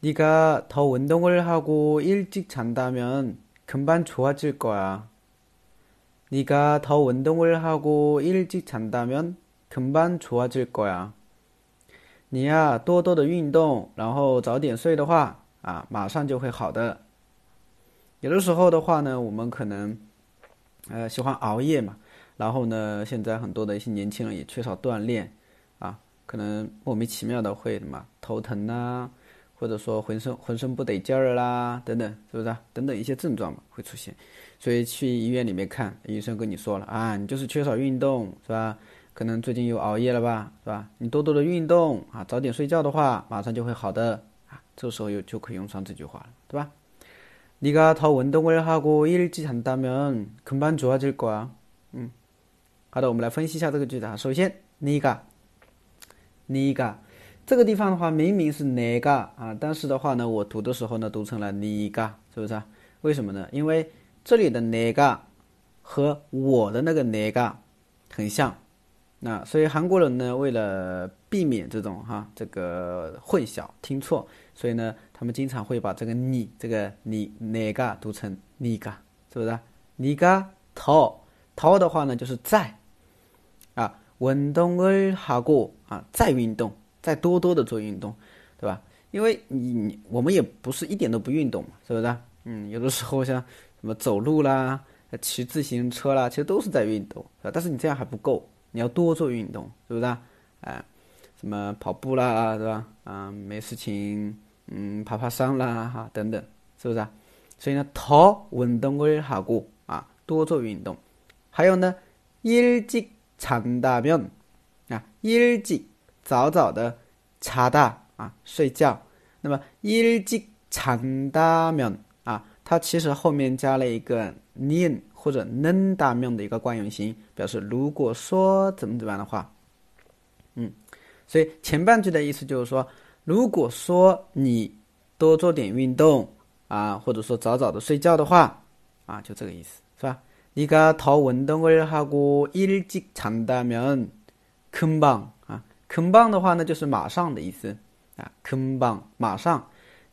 네가 더 운동을 하고 일찍 잔다면 금방 좋아질 거야. 네가 더 운동을 하고 일찍 잔다면 금방 좋아질 거야. 你呀，多多的运动，然后早点睡的话，啊，马上就会好的。有的时候的话呢，我们可能呃喜欢熬夜嘛，然后呢，现在很多的一些年轻人也缺少锻炼啊，可能莫名其妙的会什么头疼呐， 或者说浑身浑身不得劲儿啦，等等，是不是啊？等等一些症状嘛会出现。所以去医院里面看，医生跟你说了啊，你就是缺少运动，是吧？可能最近有熬夜嘛，然后呢，现在很多的一些年轻人也缺少锻炼啊，了吧，是吧？你多多的运动啊，早点睡觉的话，马上就会好的啊。这时候又就可以用上这句话了，对吧？네가더운동을하고일찍잔다면금방좋아질거 야。 嗯，好的，我们来分析一下这个句子啊。首先，네가 네가 这个地方的话，明明是哪个啊？但是的话呢，我读的时候呢，读成了你个，是不是啊？为什么呢？因为这里的哪个和我的那个哪个很像，那所以韩国人呢，为了避免这种哈这个混淆听错，所以呢，他们经常会把这个你这个你哪个读成你个，是不是？你个逃逃的话呢，就是在啊，运动을하고啊，在运动。 再多多的做运动，对吧？因为你你我们也不是一点都不运动嘛，是不是？嗯，有的时候像什么走路啦、骑自行车啦，其实都是在运动，是吧？但是你这样还不够，你要多做运动，是不是？哎，什么跑步啦，对吧？啊，没事情，嗯，爬爬山啦，哈，等等，是不是？所以呢，더운동을하고啊，多做运动。还有呢，일찍잔다면啊，일찍 早早的查大啊，睡觉。那么일찍잔다면啊，它其实后面加了一个는或者는다면的一个惯用型，表示如果说怎么怎么样的话。嗯，所以前半句的意思就是说，如果说你多做点运动啊，或者说早早的睡觉的话啊，就这个意思，是吧？네가더운동을하고일찍잔다면금방 금방的话呢，就是马上的意思啊。금방马上，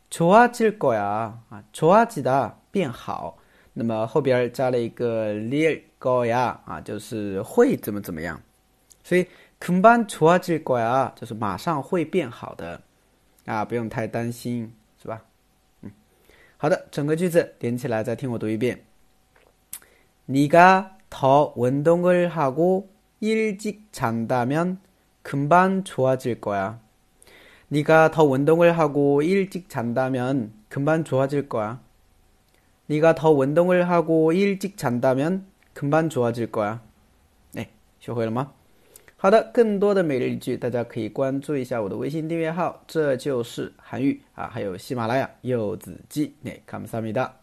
좋아질거야啊，좋아지다变好。那么后边加了一个릴거야啊，就是会怎么怎么样。所以금방좋아질거야就是马上会变好的啊，不用太担心，是吧？嗯，好的，整个句子连起来再听我读一遍。네가더운동을하고일찍잔다면 금방 좋아질 거야. 네가 더 운동을 하고 일찍 잔다면 금방 좋아질 거야. 네가 더 운동을 하고 일찍 잔다면 금방 좋아질 거야. 对，学会了吗？好的，更多的每日一句，大家可以关注一下我的微信订阅号，这就是韩语啊，还有喜马拉雅柚子鸡。네，감사합니다。